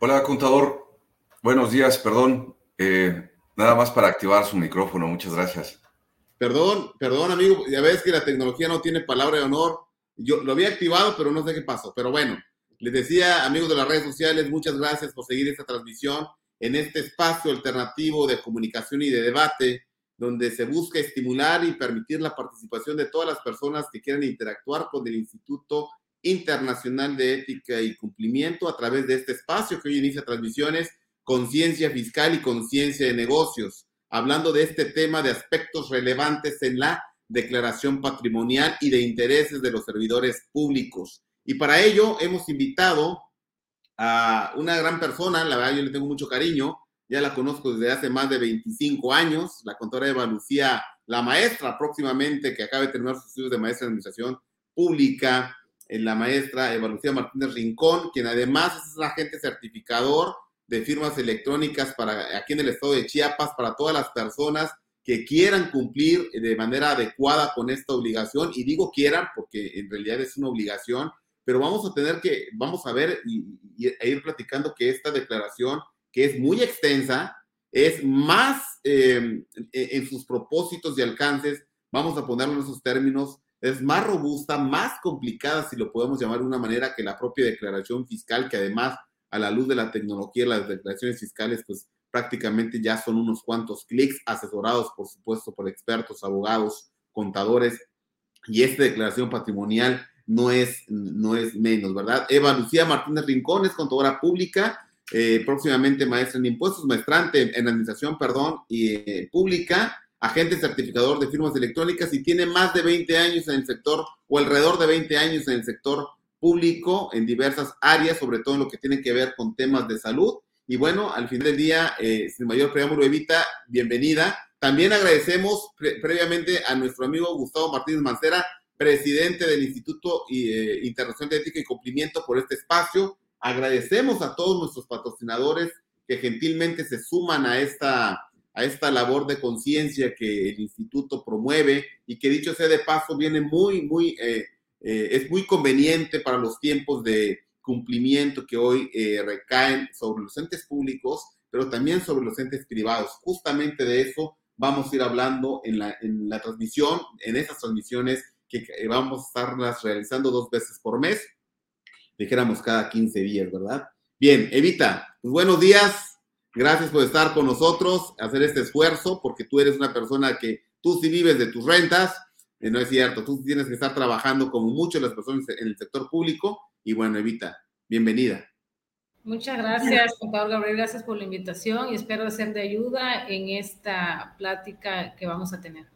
Hola, contador. Buenos días, perdón. Eh, nada más para activar su micrófono. Muchas gracias. Perdón, perdón, amigo. Ya ves que la tecnología no tiene palabra de honor. Yo lo había activado, pero no sé qué pasó. Pero bueno, les decía, amigos de las redes sociales, muchas gracias por seguir esta transmisión en este espacio alternativo de comunicación y de debate, donde se busca estimular y permitir la participación de todas las personas que quieran interactuar con el Instituto Internacional de Ética y Cumplimiento a través de este espacio que hoy inicia transmisiones, conciencia fiscal y conciencia de negocios, hablando de este tema de aspectos relevantes en la declaración patrimonial y de intereses de los servidores públicos. Y para ello hemos invitado a una gran persona, la verdad yo le tengo mucho cariño, ya la conozco desde hace más de 25 años, la contadora Eva Lucía, la maestra próximamente que acaba de terminar sus estudios de maestra en administración pública, la maestra Eva Lucía Martínez Rincón, quien además es agente certificador de firmas electrónicas para aquí en el estado de Chiapas para todas las personas que quieran cumplir de manera adecuada con esta obligación. Y digo quieran porque en realidad es una obligación, pero vamos a tener que, vamos a ver y, e ir platicando que esta declaración, que es muy extensa, es más em, e, en sus propósitos y alcances, vamos a ponerlo en esos términos, es más robusta, más complicada, si lo podemos llamar de una manera, que la propia declaración fiscal, que además a la luz de la tecnología, las declaraciones fiscales, pues prácticamente ya son unos cuantos clics, asesorados, por supuesto, por expertos, abogados, contadores, y esta declaración patrimonial no es, no es menos, ¿verdad? Eva Lucía Martínez Rincón es contadora pública, eh, próximamente maestra en impuestos, maestrante en administración, perdón, y eh, pública, agente certificador de firmas electrónicas y tiene más de 20 años en el sector o alrededor de 20 años en el sector público en diversas áreas, sobre todo en lo que tiene que ver con temas de salud. Y bueno, al final del día, eh, sin mayor preámbulo, Evita, bienvenida. También agradecemos previamente a nuestro amigo Gustavo Martínez Mancera, presidente del Instituto eh, Internacional de Ética y Cumplimiento, por este espacio. Agradecemos a todos nuestros patrocinadores que gentilmente se suman a esta, a esta labor de conciencia que el instituto promueve y que dicho sea de paso viene muy, muy, eh, eh, es muy conveniente para los tiempos de cumplimiento que hoy recaen sobre los entes públicos, pero también sobre los entes privados. Justamente de eso vamos a ir hablando en la, en la transmisión, en esas transmisiones que vamos a estarlas realizando dos veces por mes, dijéramos cada 15 días, ¿verdad? Bien, Evita, pues buenos días, gracias por estar con nosotros, hacer este esfuerzo, porque tú eres una persona que tú sí vives de tus rentas, eh, no es cierto, tú tienes que estar trabajando como muchas las personas en el sector público, y bueno, Evita, bienvenida. Muchas gracias, contador Gabriel, gracias por la invitación y espero ser de ayuda en esta plática que vamos a tener.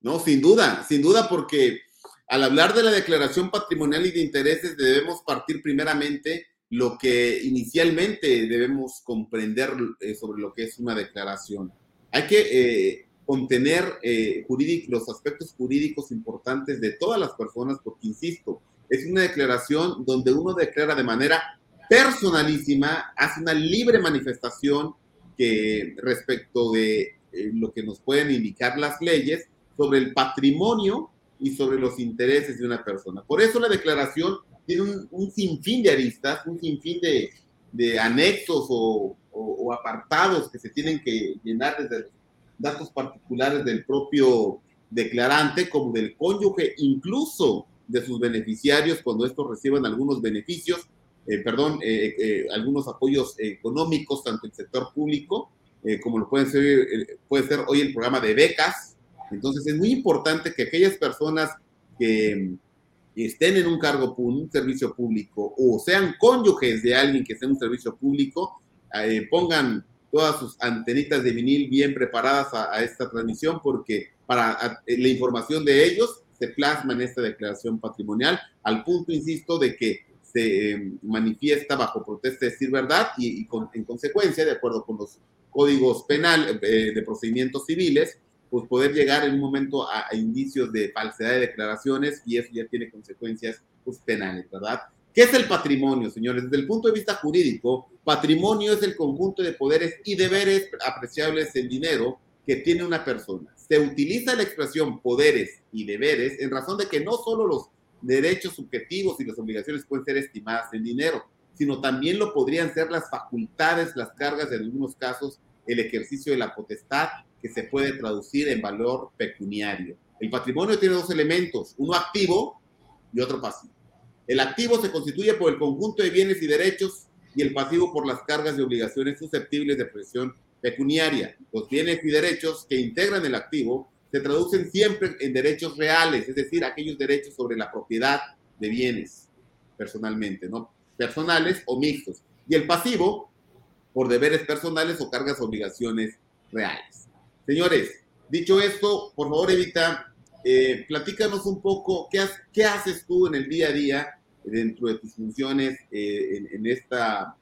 No, sin duda, sin duda, porque al hablar de la declaración patrimonial y de intereses debemos partir primeramente lo que inicialmente debemos comprender eh, sobre lo que es una declaración. Hay que eh, contener eh, los aspectos jurídicos importantes de todas las personas, porque, insisto, es una declaración donde uno declara de manera personalísima, hace una libre manifestación que respecto de lo que nos pueden indicar las leyes sobre el patrimonio y sobre los intereses de una persona. Por eso la declaración tiene un, sinfín de aristas, un sinfín de, de anexos o, o, apartados que se tienen que llenar desde datos particulares del propio declarante como del cónyuge, incluso de sus beneficiarios cuando estos reciban algunos beneficios, eh, perdón, eh, eh, algunos apoyos económicos, tanto el sector público como lo pueden ser, puede ser hoy el programa de becas, entonces es muy importante que aquellas personas que estén en un cargo, un servicio público o sean cónyuges de alguien que esté en un servicio público, eh, pongan todas sus antenitas de vinil bien preparadas a, esta transmisión porque para la información de ellos se plasma en esta declaración patrimonial al punto, insisto, de que se eh, manifiesta bajo protesta de decir verdad y, en consecuencia, de acuerdo con los códigos penal eh, de procedimientos civiles, pues poder llegar en un momento a, indicios de falsedad de declaraciones y eso ya tiene consecuencias pues, penales, ¿verdad? ¿Qué es el patrimonio, señores? Desde el punto de vista jurídico, patrimonio es el conjunto de poderes y deberes apreciables en dinero que tiene una persona. Se utiliza la expresión poderes y deberes en razón de que no solo los derechos subjetivos y las obligaciones pueden ser estimadas en dinero, sino también lo podrían ser las facultades, las cargas, en algunos casos, el ejercicio de la potestad, que se puede traducir en valor pecuniario. El patrimonio tiene dos elementos, uno activo y otro pasivo. El activo se constituye por el conjunto de bienes y derechos y el pasivo por las cargas y obligaciones susceptibles de presión pecuniaria. Los bienes y derechos que integran el activo se traducen siempre en derechos reales, es decir, aquellos derechos sobre la propiedad de bienes personalmente, ¿no? Personales o mixtos. Y el pasivo por deberes personales o cargas obligaciones reales. Señores, dicho esto, por favor, Evita, eh, platícanos un poco qué, haces tú en el día a día dentro de tus funciones eh, en, esta,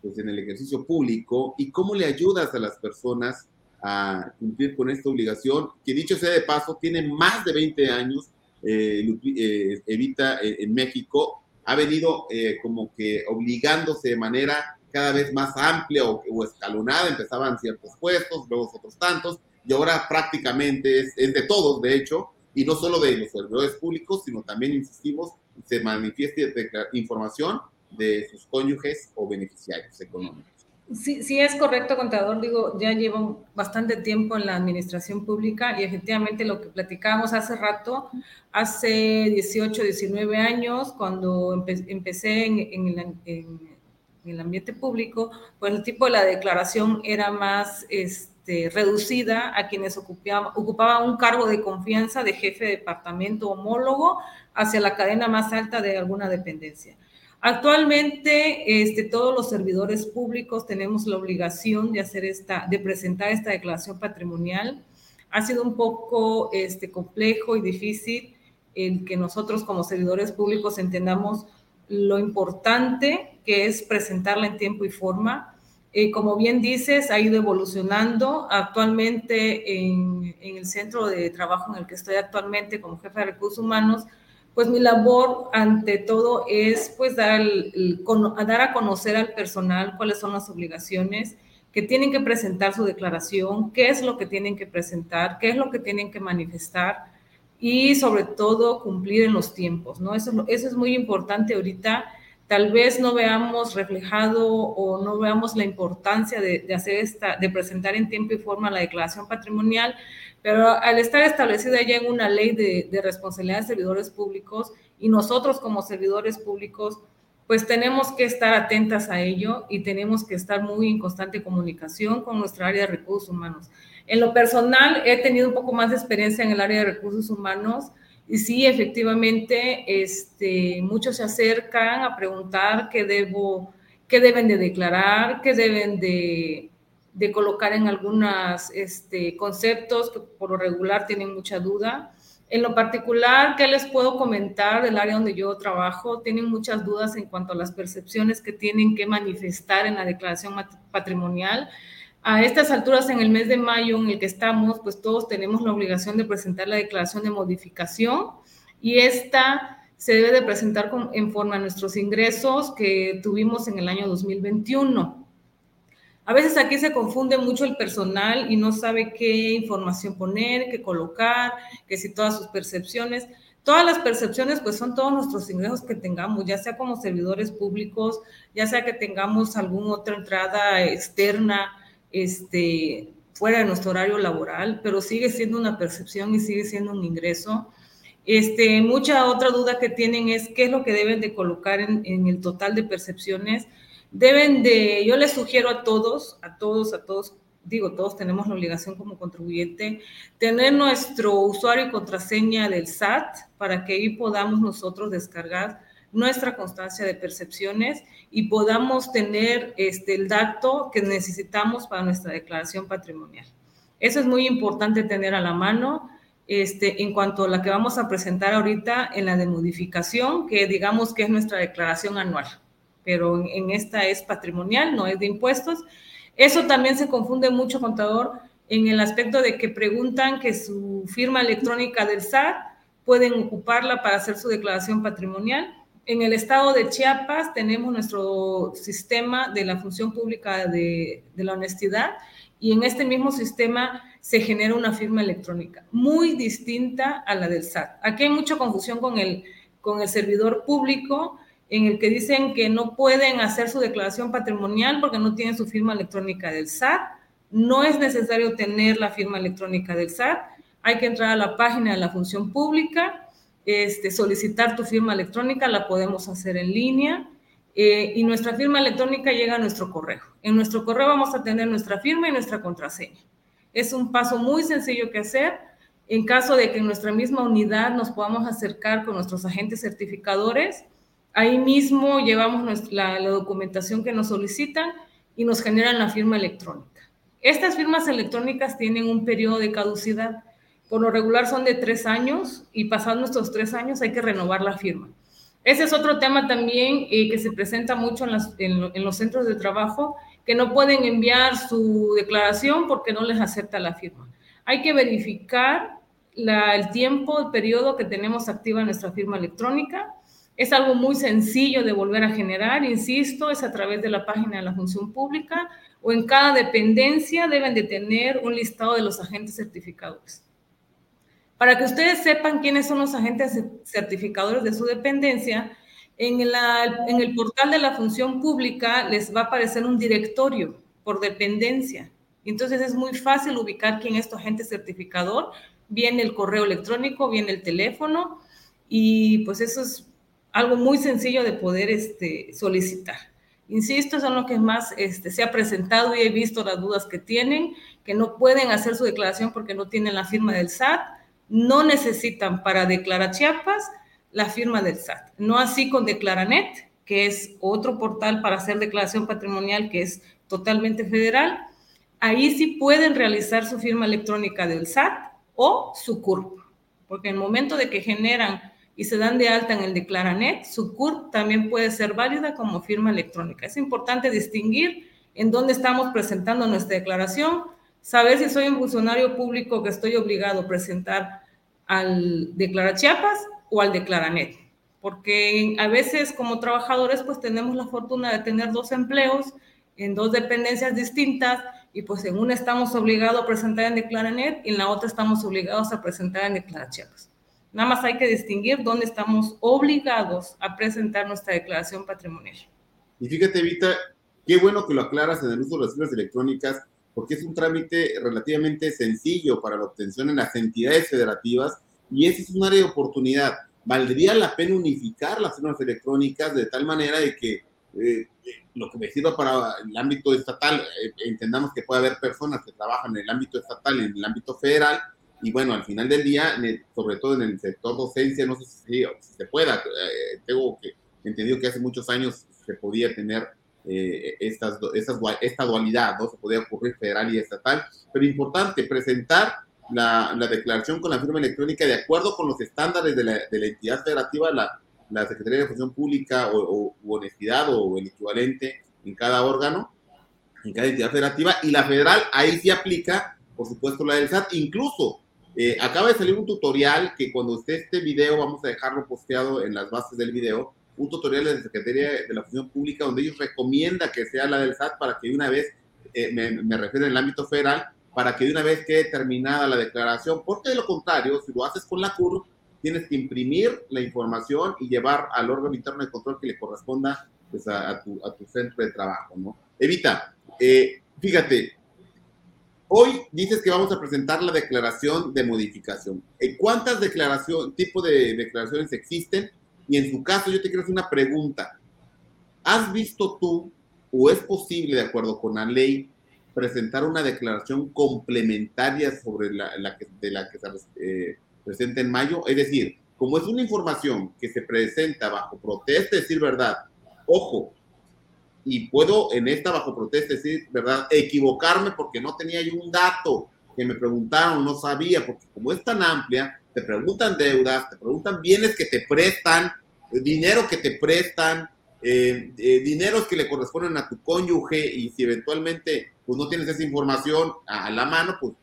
pues en el ejercicio público y cómo le ayudas a las personas a cumplir con esta obligación, que dicho sea de paso, tiene más de 20 años, eh, eh, Evita eh, en México, ha venido como que obligándose de manera cada vez más amplia o, escalonada, empezaban ciertos puestos, luego otros tantos, y ahora prácticamente es, es, de todos, de hecho, y no solo de los servidores públicos, sino también, insistimos, se manifieste información de sus cónyuges o beneficiarios económicos. Sí, sí es correcto, contador. Digo, ya llevo bastante tiempo en la administración pública y efectivamente lo que platicábamos hace rato, hace 18, 19 años, cuando empecé en, en, el, ambiente público, pues el tipo de la declaración era más este, reducida a quienes ocupaban, ocupaban un cargo de confianza de jefe de departamento homólogo hacia la cadena más alta de alguna dependencia. Actualmente, este, todos los servidores públicos tenemos la obligación de hacer esta, de presentar esta declaración patrimonial. Ha sido un poco este, complejo y difícil el que nosotros como servidores públicos entendamos lo importante que es presentarla en tiempo y forma. Eh, como bien dices, ha ido evolucionando. Actualmente en, en el centro de trabajo en el que estoy actualmente como jefe de recursos humanos, pues mi labor ante todo es pues dar, dar a conocer al personal cuáles son las obligaciones que tienen que presentar su declaración, qué es lo que tienen que presentar, qué es lo que tienen que manifestar y sobre todo cumplir en los tiempos, ¿no? Eso, eso es muy importante ahorita. Tal vez no veamos reflejado o no veamos la importancia de, hacer esta, de presentar en tiempo y forma la declaración patrimonial, pero al estar establecida ya en una ley de, de responsabilidad de servidores públicos y nosotros como servidores públicos, pues tenemos que estar atentas a ello y tenemos que estar muy en constante comunicación con nuestra área de recursos humanos. En lo personal, he tenido un poco más de experiencia en el área de recursos humanos y sí, efectivamente, este, muchos se acercan a preguntar qué debo, qué deben de declarar, qué deben de, de colocar en algunos este, conceptos que por lo regular tienen mucha duda. En lo particular, ¿qué les puedo comentar del área donde yo trabajo? Tienen muchas dudas en cuanto a las percepciones que tienen que manifestar en la declaración patrimonial. A estas alturas, en el mes de mayo en el que estamos, pues todos tenemos la obligación de presentar la declaración de modificación y esta se debe de presentar en forma a nuestros ingresos que tuvimos en el año 2021. A veces aquí se confunde mucho el personal y no sabe qué información poner, qué colocar, que si todas sus percepciones. Todas las percepciones, pues son todos nuestros ingresos que tengamos, ya sea como servidores públicos, ya sea que tengamos alguna otra entrada externa, este, fuera de nuestro horario laboral, pero sigue siendo una percepción y sigue siendo un ingreso. Este, mucha otra duda que tienen es qué es lo que deben de colocar en, en el total de percepciones deben de, yo les sugiero a todos, a todos, a todos, digo, todos tenemos la obligación como contribuyente, tener nuestro usuario y contraseña del SAT para que ahí podamos nosotros descargar nuestra constancia de percepciones y podamos tener este, el dato que necesitamos para nuestra declaración patrimonial. Eso es muy importante tener a la mano. Este, en cuanto a la que vamos a presentar ahorita en la de modificación, que digamos que es nuestra declaración anual pero en esta es patrimonial, no es de impuestos. Eso también se confunde mucho, contador, en el aspecto de que preguntan que su firma electrónica del SAT pueden ocuparla para hacer su declaración patrimonial. En el estado de Chiapas tenemos nuestro sistema de la función pública de, la honestidad y en este mismo sistema se genera una firma electrónica muy distinta a la del SAT. Aquí hay mucha confusión con el, con el servidor público en el que dicen que no pueden hacer su declaración patrimonial porque no tienen su firma electrónica del SAT. No es necesario tener la firma electrónica del SAT. Hay que entrar a la página de la función pública, este, solicitar tu firma electrónica, la podemos hacer en línea. Eh, y nuestra firma electrónica llega a nuestro correo. En nuestro correo vamos a tener nuestra firma y nuestra contraseña. Es un paso muy sencillo que hacer. En caso de que en nuestra misma unidad nos podamos acercar con nuestros agentes certificadores, Ahí mismo llevamos la, documentación que nos solicitan y nos generan la firma electrónica. Estas firmas electrónicas tienen un periodo de caducidad. Por lo regular son de tres años y pasados nuestros tres años hay que renovar la firma. Ese es otro tema también eh, que se presenta mucho en, los centros de trabajo, que no pueden enviar su declaración porque no les acepta la firma. Hay que verificar el tiempo, el periodo que tenemos activa nuestra firma electrónica es algo muy sencillo de volver a generar, insisto, es a través de la página de la función pública o en cada dependencia deben de tener un listado de los agentes certificadores. Para que ustedes sepan quiénes son los agentes certificadores de su dependencia, en, el portal de la función pública les va a aparecer un directorio por dependencia. Entonces es muy fácil ubicar quién es tu agente certificador. Viene el correo electrónico, viene el teléfono y pues eso es algo muy sencillo de poder este, solicitar. Insisto, son lo que más este, se ha presentado y he visto las dudas que tienen, que no pueden hacer su declaración porque no tienen la firma del SAT, no necesitan para declarar Chiapas la firma del SAT. No así con Declaranet, que es otro portal para hacer declaración patrimonial que es totalmente federal. Ahí sí pueden realizar su firma electrónica del SAT o su CURP, porque en el momento de que generan y se dan de alta en el Declaranet, su CURP también puede ser válida como firma electrónica. Es importante distinguir en dónde estamos presentando nuestra declaración, saber si soy un funcionario público que estoy obligado a presentar al Declara Chiapas o al Declaranet. Porque a veces como trabajadores pues tenemos la fortuna de tener dos empleos en dos dependencias distintas y pues en una estamos obligados a presentar en Declaranet y en la otra estamos obligados a presentar en Declara Chiapas. Nada más hay que distinguir dónde estamos obligados a presentar nuestra declaración patrimonial. Y fíjate, Vita, qué bueno que lo aclaras en el uso de las firmas electrónicas, porque es un trámite relativamente sencillo para la obtención en las entidades federativas y ese es un área de oportunidad. Valdría la pena unificar las firmas electrónicas de tal manera de que eh, lo que me sirva para el ámbito estatal, eh, entendamos que puede haber personas que trabajan en el ámbito estatal, en el ámbito federal, y bueno, al final del día, sobre todo en el sector docencia, no sé si, se pueda, eh, tengo que entendido que hace muchos años se podía tener eh, estas, esta dualidad, ¿no? Se podía ocurrir federal y estatal, pero importante presentar la, la, declaración con la firma electrónica de acuerdo con los estándares de la, de la entidad federativa, la, la, Secretaría de Función Pública o, honestidad o el equivalente en cada órgano, en cada entidad federativa, y la federal ahí sí aplica, por supuesto, la del SAT, incluso eh, acaba de salir un tutorial que cuando esté este video, vamos a dejarlo posteado en las bases del video, un tutorial de la Secretaría de la Función Pública donde ellos recomiendan que sea la del SAT para que de una vez, eh, me, refiero en el ámbito federal, para que de una vez quede terminada la declaración, porque de lo contrario, si lo haces con la CUR, tienes que imprimir la información y llevar al órgano interno de control que le corresponda pues, a, tu, a tu centro de trabajo, ¿no? Evita, eh, fíjate, Hoy dices que vamos a presentar la declaración de modificación. ¿Cuántas declaraciones, tipo de declaraciones existen? Y en su caso, yo te quiero hacer una pregunta. ¿Has visto tú o es posible, de acuerdo con la ley, presentar una declaración complementaria sobre la, que, de la que se eh, presenta en mayo? Es decir, como es una información que se presenta bajo protesta, decir verdad, ojo, y puedo en esta bajo protesta decir, ¿verdad? Equivocarme porque no tenía yo un dato que me preguntaron, no sabía, porque como es tan amplia, te preguntan deudas, te preguntan bienes que te prestan, dinero que te prestan, eh, eh, dineros que le corresponden a tu cónyuge y si eventualmente pues no tienes esa información a, la mano, pues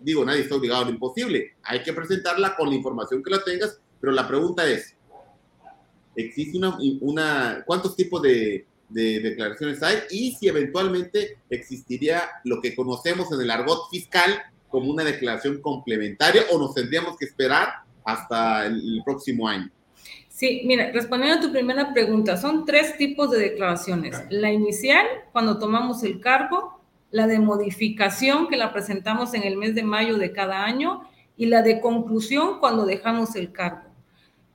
digo, nadie está obligado a lo imposible. Hay que presentarla con la información que la tengas, pero la pregunta es, ¿existe una, una cuántos tipos de de declaraciones hay y si eventualmente existiría lo que conocemos en el argot fiscal como una declaración complementaria o nos tendríamos que esperar hasta el, próximo año. Sí, mira, respondiendo a tu primera pregunta, son tres tipos de declaraciones. La inicial, cuando tomamos el cargo, la de modificación, que la presentamos en el mes de mayo de cada año, y la de conclusión, cuando dejamos el cargo.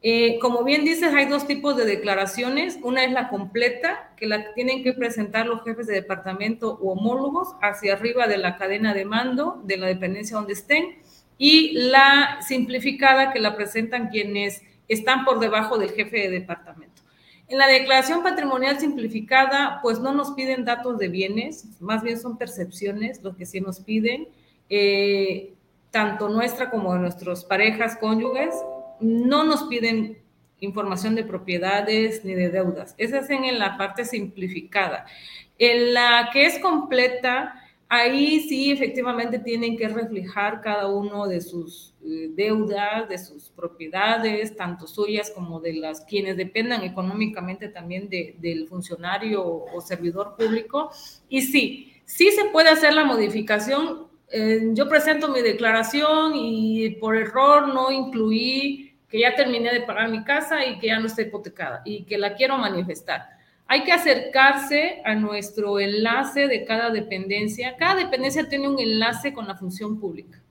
Eh, como bien dices, hay dos tipos de declaraciones. Una es la completa, que la tienen que presentar los jefes de departamento u homólogos hacia arriba de la cadena de mando de la dependencia donde estén, y la simplificada, que la presentan quienes están por debajo del jefe de departamento. En la declaración patrimonial simplificada, pues no nos piden datos de bienes, más bien son percepciones lo que sí nos piden, eh, tanto nuestra como de nuestras parejas, cónyuges, no nos piden información de propiedades ni de deudas. Esa es en la parte simplificada. En la que es completa, Ahí sí, efectivamente, tienen que reflejar cada uno de sus eh, deudas, de sus propiedades, tanto suyas como de las quienes dependan económicamente también del funcionario o servidor público. Y sí, sí se puede hacer la modificación. Eh, yo presento mi declaración y por error no incluí que ya terminé de pagar mi casa y que ya no está hipotecada y que la quiero manifestar hay que acercarse a nuestro enlace de cada dependencia. Cada dependencia tiene un enlace con la función pública,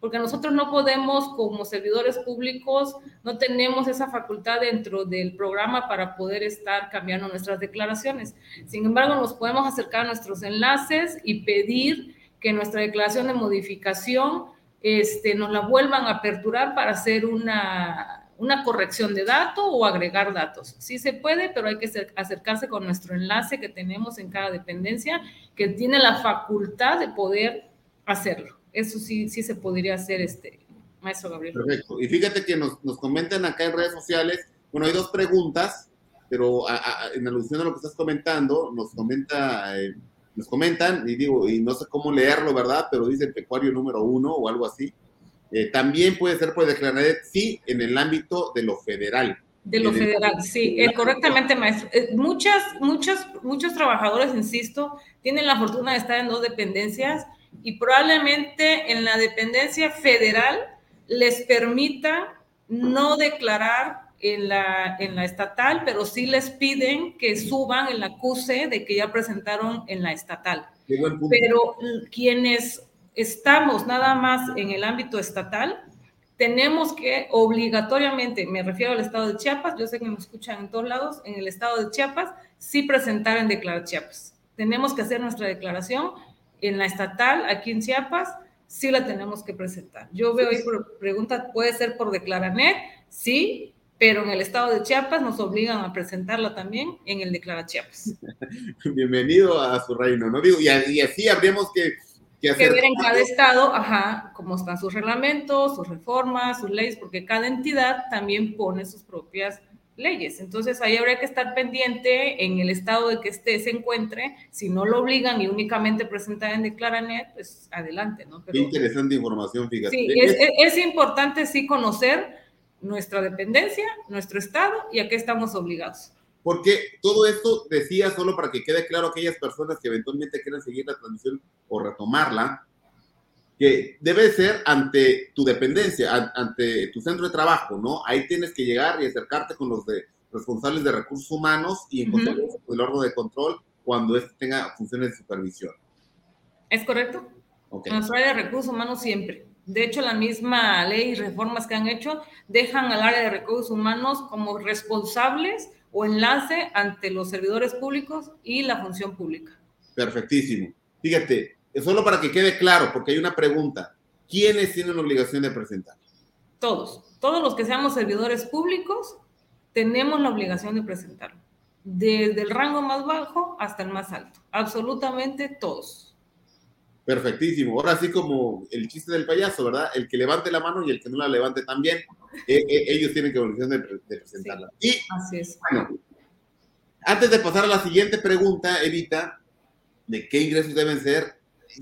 porque nosotros no podemos, como servidores públicos, no tenemos esa facultad dentro del programa para poder estar cambiando nuestras declaraciones. Sin embargo, nos podemos acercar a nuestros enlaces y pedir que nuestra declaración de modificación este, nos la vuelvan a aperturar para hacer una una corrección de dato o agregar datos. Sí se puede, pero hay que acercarse con nuestro enlace que tenemos en cada dependencia, que tiene la facultad de poder hacerlo. Eso sí, sí se podría hacer, este, maestro Gabriel. Perfecto. Y fíjate que nos, nos comentan acá en redes sociales, bueno, hay dos preguntas, pero en alusión a lo que estás comentando, nos comenta, eh, nos comentan, y digo, y no sé cómo leerlo, ¿verdad? Pero dice el pecuario número uno o algo así eh, también puede ser por declarar sí en el ámbito de lo federal. De lo federal, sí, eh, correctamente, maestro. Eh, muchas, muchas, muchos trabajadores, insisto, tienen la fortuna de estar en dos dependencias y probablemente en la dependencia federal les permita no declarar en la, en la estatal, pero sí les piden que suban el acuse de que ya presentaron en la estatal. Pero quienes estamos nada más en el ámbito estatal, tenemos que obligatoriamente, me refiero al estado de Chiapas, yo sé que me escuchan en todos lados, en el estado de Chiapas, sí presentar en Declarar Chiapas. Tenemos que hacer nuestra declaración en la estatal, aquí en Chiapas, sí la tenemos que presentar. Yo veo ahí por pregunta, ¿puede ser por Declaranet? Sí, pero en el estado de Chiapas nos obligan a presentarla también en el Declara Chiapas. Bienvenido a su reino, ¿no? Digo, y así habríamos que que ver en cada estado, ajá, cómo están sus reglamentos, sus reformas, sus leyes, porque cada entidad también pone sus propias leyes. Entonces ahí habría que estar pendiente en el estado de que esté se encuentre. Si no lo obligan y únicamente presentar en Declaranet, pues adelante, ¿no? Qué interesante información, fíjate. Sí, es, es importante sí conocer nuestra dependencia, nuestro estado y a qué estamos obligados. Porque todo esto decía solo para que quede claro a aquellas personas que eventualmente quieran seguir la transmisión o retomarla, que debe ser ante tu dependencia, ante tu centro de trabajo, ¿no? Ahí tienes que llegar y acercarte con los de, responsables de recursos humanos y encontrar el órgano de control cuando éste tenga funciones de supervisión. ¿Es correcto? Okay. Nuestro área de recursos humanos siempre. De hecho, la misma ley y reformas que han hecho dejan al área de recursos humanos como responsables o enlace ante los servidores públicos y la función pública. Perfectísimo. Fíjate, solo para que quede claro, porque hay una pregunta. ¿Quiénes tienen la obligación de presentar? Todos. Todos los que seamos servidores públicos tenemos la obligación de presentarlo. Desde el rango más bajo hasta el más alto. Absolutamente todos. Perfectísimo. Ahora sí como el chiste del payaso, ¿verdad? El que levante la mano y el que no la levante también. Eh, eh, ellos tienen que obligación de, presentarla. y así es. Bueno, antes de pasar a la siguiente pregunta, Evita, de qué ingresos deben ser,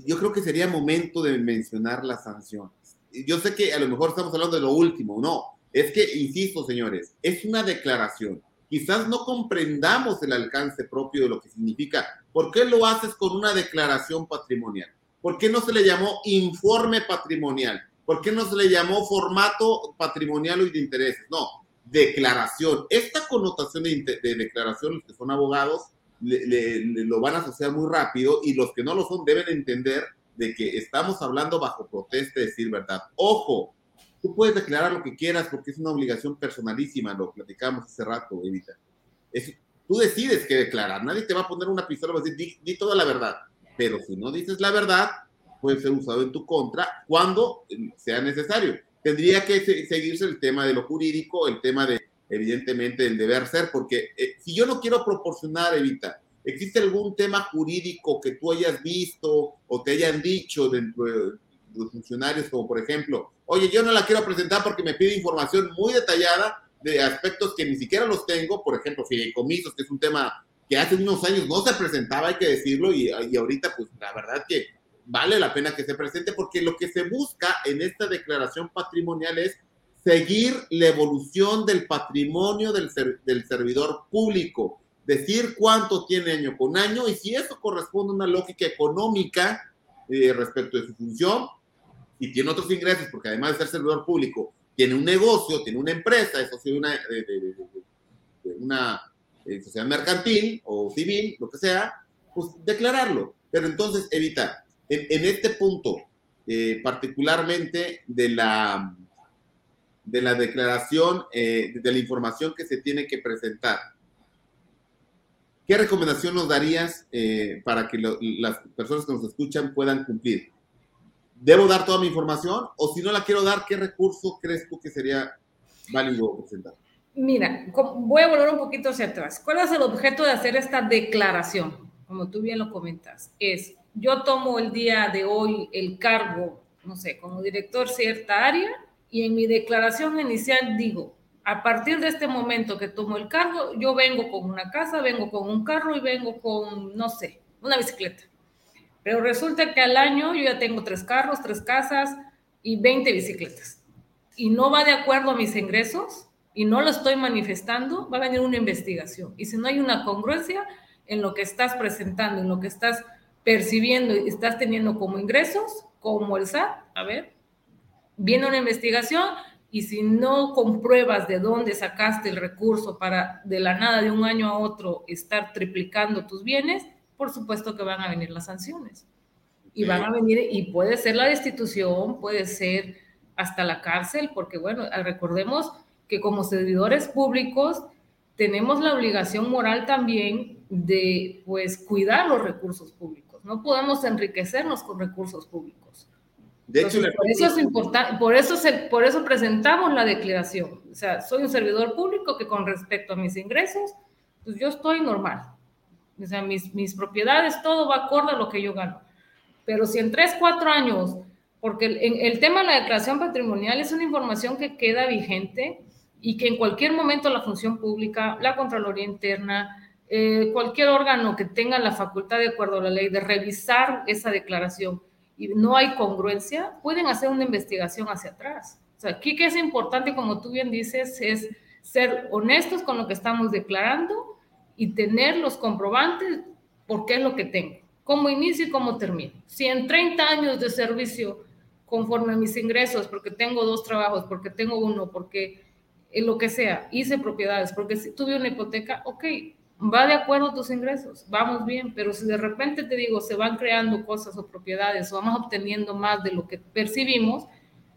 yo creo que sería momento de mencionar las sanciones. Yo sé que a lo mejor estamos hablando de lo último, no. Es que, insisto, señores, es una declaración. Quizás no comprendamos el alcance propio de lo que significa. ¿Por qué lo haces con una declaración patrimonial? ¿Por qué no se le llamó informe patrimonial? ¿Por qué no se le llamó formato patrimonial y de intereses? No, declaración. Esta connotación de, declaración, los que son abogados, lo van a asociar muy rápido y los que no lo son deben entender de que estamos hablando bajo protesta de decir verdad. Ojo, tú puedes declarar lo que quieras porque es una obligación personalísima, lo platicamos hace rato, Evita. Tú decides qué declarar, nadie te va a poner una pistola y decir, di toda la verdad, pero si no dices la verdad, puede ser usado en tu contra cuando sea necesario. Tendría que seguirse el tema de lo jurídico, el tema de, evidentemente, el deber ser, porque eh, si yo no quiero proporcionar, Evita, ¿existe algún tema jurídico que tú hayas visto o te hayan dicho dentro de los funcionarios, como por ejemplo, oye, yo no la quiero presentar porque me pide información muy detallada de aspectos que ni siquiera los tengo, por ejemplo, fideicomisos, que es un tema que hace unos años no se presentaba, hay que decirlo, y, y ahorita, pues la verdad que vale la pena que se presente porque lo que se busca en esta declaración patrimonial es seguir la evolución del patrimonio del, del servidor público, decir cuánto tiene año con año y si eso corresponde a una lógica económica eh, respecto de su función y tiene otros ingresos, porque además de ser servidor público, tiene un negocio, tiene una empresa, es socio de una, de, una eh, sociedad mercantil o civil, lo que sea, pues declararlo. Pero entonces evitar en, este punto, eh, particularmente de la, de la declaración, eh, de la información que se tiene que presentar, ¿qué recomendación nos darías para que las personas que nos escuchan puedan cumplir? ¿Debo dar toda mi información? O si no la quiero dar, ¿qué recurso crees tú que sería válido presentar? Mira, voy a volver un poquito hacia atrás. ¿Cuál es el objeto de hacer esta declaración? Como tú bien lo comentas, es yo tomo el día de hoy el cargo, no sé, como director cierta área y en mi declaración inicial digo, a partir de este momento que tomo el cargo, yo vengo con una casa, vengo con un carro y vengo con, no sé, una bicicleta. Pero resulta que al año yo ya tengo tres carros, tres casas y 20 bicicletas. Y no va de acuerdo a mis ingresos y no lo estoy manifestando, va a venir una investigación. Y si no hay una congruencia en lo que estás presentando, en lo que estás percibiendo y estás teniendo como ingresos, como el SAT, a ver, viene una investigación y si no compruebas de dónde sacaste el recurso para de la nada de un año a otro estar triplicando tus bienes, por supuesto que van a venir las sanciones. Y van a venir, y puede ser la destitución, puede ser hasta la cárcel, porque bueno, recordemos que como servidores públicos tenemos la obligación moral también de pues cuidar los recursos públicos no podemos enriquecernos con recursos públicos. De hecho, por eso es importante, por eso, por eso presentamos la declaración. O sea, soy un servidor público que con respecto a mis ingresos, pues yo estoy normal. O sea, mis, mis propiedades, todo va acorde a lo que yo gano. Pero si en tres, cuatro años, porque el, el tema de la declaración patrimonial es una información que queda vigente y que en cualquier momento la función pública, la Contraloría Interna, eh, cualquier órgano que tenga la facultad, de acuerdo a la ley, de revisar esa declaración y no hay congruencia, pueden hacer una investigación hacia atrás. O sea, aquí que es importante, como tú bien dices, es ser honestos con lo que estamos declarando y tener los comprobantes por qué es lo que tengo, cómo inicio y cómo termino. Si en 30 años de servicio, conforme a mis ingresos, porque tengo dos trabajos, porque tengo uno, porque lo que sea, hice propiedades, porque si tuve una hipoteca, ok, va de acuerdo a tus ingresos, vamos bien, pero si de repente te digo, se van creando cosas o propiedades o vamos obteniendo más de lo que percibimos,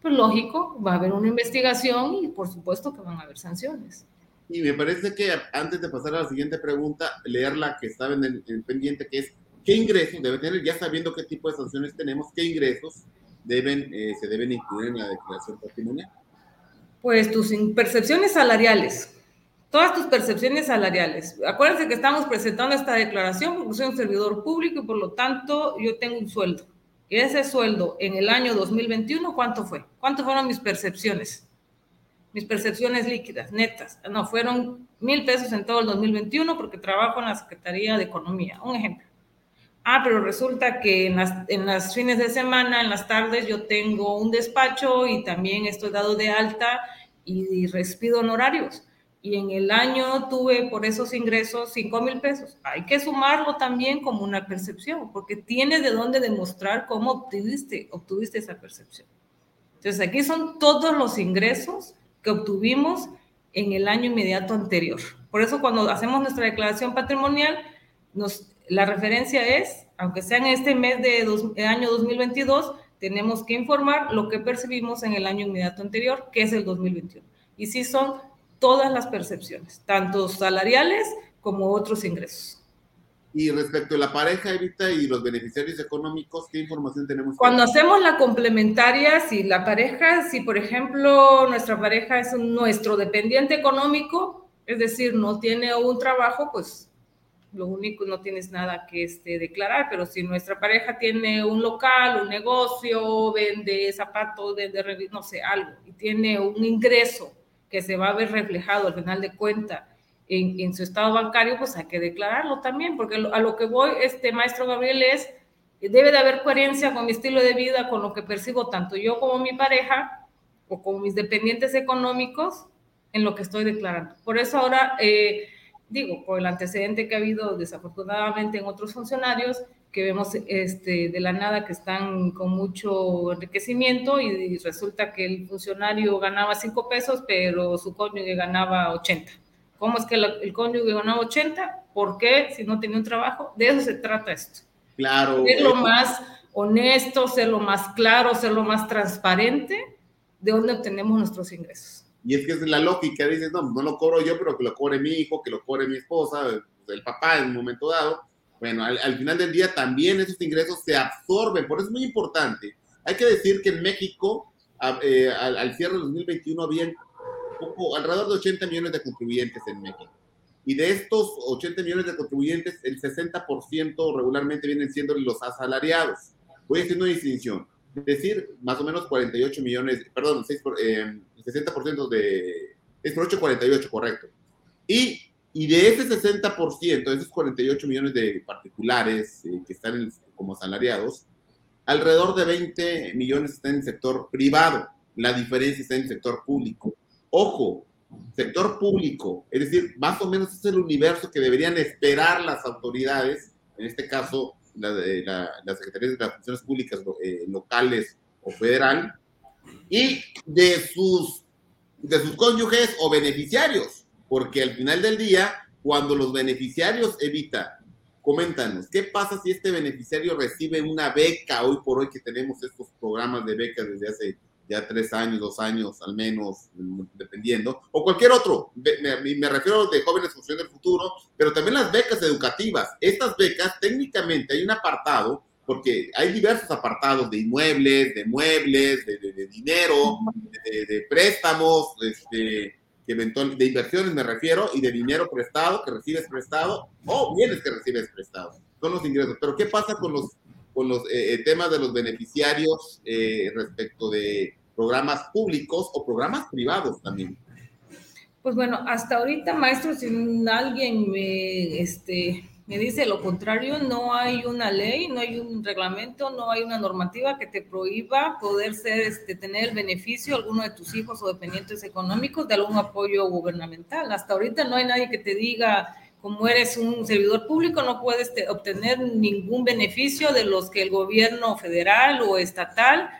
pues lógico, va a haber una investigación y por supuesto que van a haber sanciones. Y me parece que antes de pasar a la siguiente pregunta, leer la que estaba en el, pendiente, que es, ¿qué ingresos debe tener? Ya sabiendo qué tipo de sanciones tenemos, ¿qué ingresos deben, eh, se deben incluir en la declaración patrimonial? Pues tus percepciones salariales, todas tus percepciones salariales. Acuérdense que estamos presentando esta declaración porque soy un servidor público y por lo tanto yo tengo un sueldo. Y ese sueldo en el año 2021, ¿cuánto fue? ¿Cuánto fueron mis percepciones? Mis percepciones líquidas, netas. No, fueron mil pesos en todo el 2021 porque trabajo en la Secretaría de Economía. Un ejemplo. Ah, pero resulta que en las, fines de semana, en las tardes, yo tengo un despacho y también estoy dado de alta y, y respido honorarios y en el año tuve por esos ingresos 5 mil pesos. Hay que sumarlo también como una percepción, porque tienes de dónde demostrar cómo obtuviste, obtuviste esa percepción. Entonces aquí son todos los ingresos que obtuvimos en el año inmediato anterior. Por eso cuando hacemos nuestra declaración patrimonial, nos, la referencia es, aunque sea en este mes de año 2022, tenemos que informar lo que percibimos en el año inmediato anterior, que es el 2021. Y sí son todas las percepciones, tanto salariales como otros ingresos. Y respecto a la pareja, Evita, y los beneficiarios económicos, ¿qué información tenemos? Cuando hacemos la complementaria, si la pareja, si por ejemplo nuestra pareja es nuestro dependiente económico, es decir, no tiene un trabajo, pues lo único, no tienes nada que este, declarar, pero si nuestra pareja tiene un local, un negocio, vende zapatos, vende, no sé, algo, y tiene un ingreso que se va a ver reflejado al final de cuenta en, su estado bancario, pues hay que declararlo también, porque a lo que voy, este maestro Gabriel, es, debe de haber coherencia con mi estilo de vida, con lo que percibo tanto yo como mi pareja o con mis dependientes económicos en lo que estoy declarando. Por eso ahora, eh, digo, por el antecedente que ha habido desafortunadamente en otros funcionarios, que vemos este, de la nada que están con mucho enriquecimiento y resulta que el funcionario ganaba cinco pesos, pero su cónyuge ganaba 80 ¿Cómo es que el cónyuge ganaba 80? ¿Por qué? Si no tenía un trabajo. De eso se trata esto. Claro. Ser lo más honesto, ser lo más claro, ser lo más transparente de dónde obtenemos nuestros ingresos. Y es que es la lógica, dices, no, no lo cobro yo, pero que lo cobre mi hijo, que lo cobre mi esposa, el papá en un momento dado. Bueno, al, final del día también esos ingresos se absorben, por eso es muy importante. Hay que decir que en México, eh, al, al, cierre de 2021, habían alrededor de 80 millones de contribuyentes en México. Y de estos 80 millones de contribuyentes, el 60% regularmente vienen siendo los asalariados. Voy haciendo una distinción. Es decir, más o menos 48 millones, perdón, 6 eh, 60% de... Es por 8, 48, correcto. Y, y de ese 60%, de esos 48 millones de particulares eh, que están como asalariados, alrededor de 20 millones están en el sector privado. La diferencia está en el sector público. Ojo, sector público, es decir, más o menos es el universo que deberían esperar las autoridades, en este caso la, la, las secretarías de las funciones públicas eh, locales o federal, y de sus, de sus cónyuges o beneficiarios, porque al final del día, cuando los beneficiarios evita, coméntanos, ¿qué pasa si este beneficiario recibe una beca hoy por hoy que tenemos estos programas de becas desde hace ya tres años, dos años al menos, dependiendo, o cualquier otro. Me, me refiero de jóvenes función del futuro, pero también las becas educativas. Estas becas, técnicamente, hay un apartado, porque hay diversos apartados de inmuebles, de muebles, de, dinero, de, préstamos, este, de inversiones me refiero, y de dinero prestado que recibes prestado, o bienes que recibes prestado. Son los ingresos. Pero ¿qué pasa con los con los eh, eh, temas de los beneficiarios eh, respecto de programas públicos o programas privados también. Pues bueno, hasta ahorita, maestro, si alguien me, este, me dice lo contrario, no hay una ley, no hay un reglamento, no hay una normativa que te prohíba poder ser, este, tener el beneficio alguno de tus hijos o dependientes económicos de algún apoyo gubernamental. Hasta ahorita no hay nadie que te diga como eres un servidor público, no puedes obtener ningún beneficio de los que el gobierno federal o estatal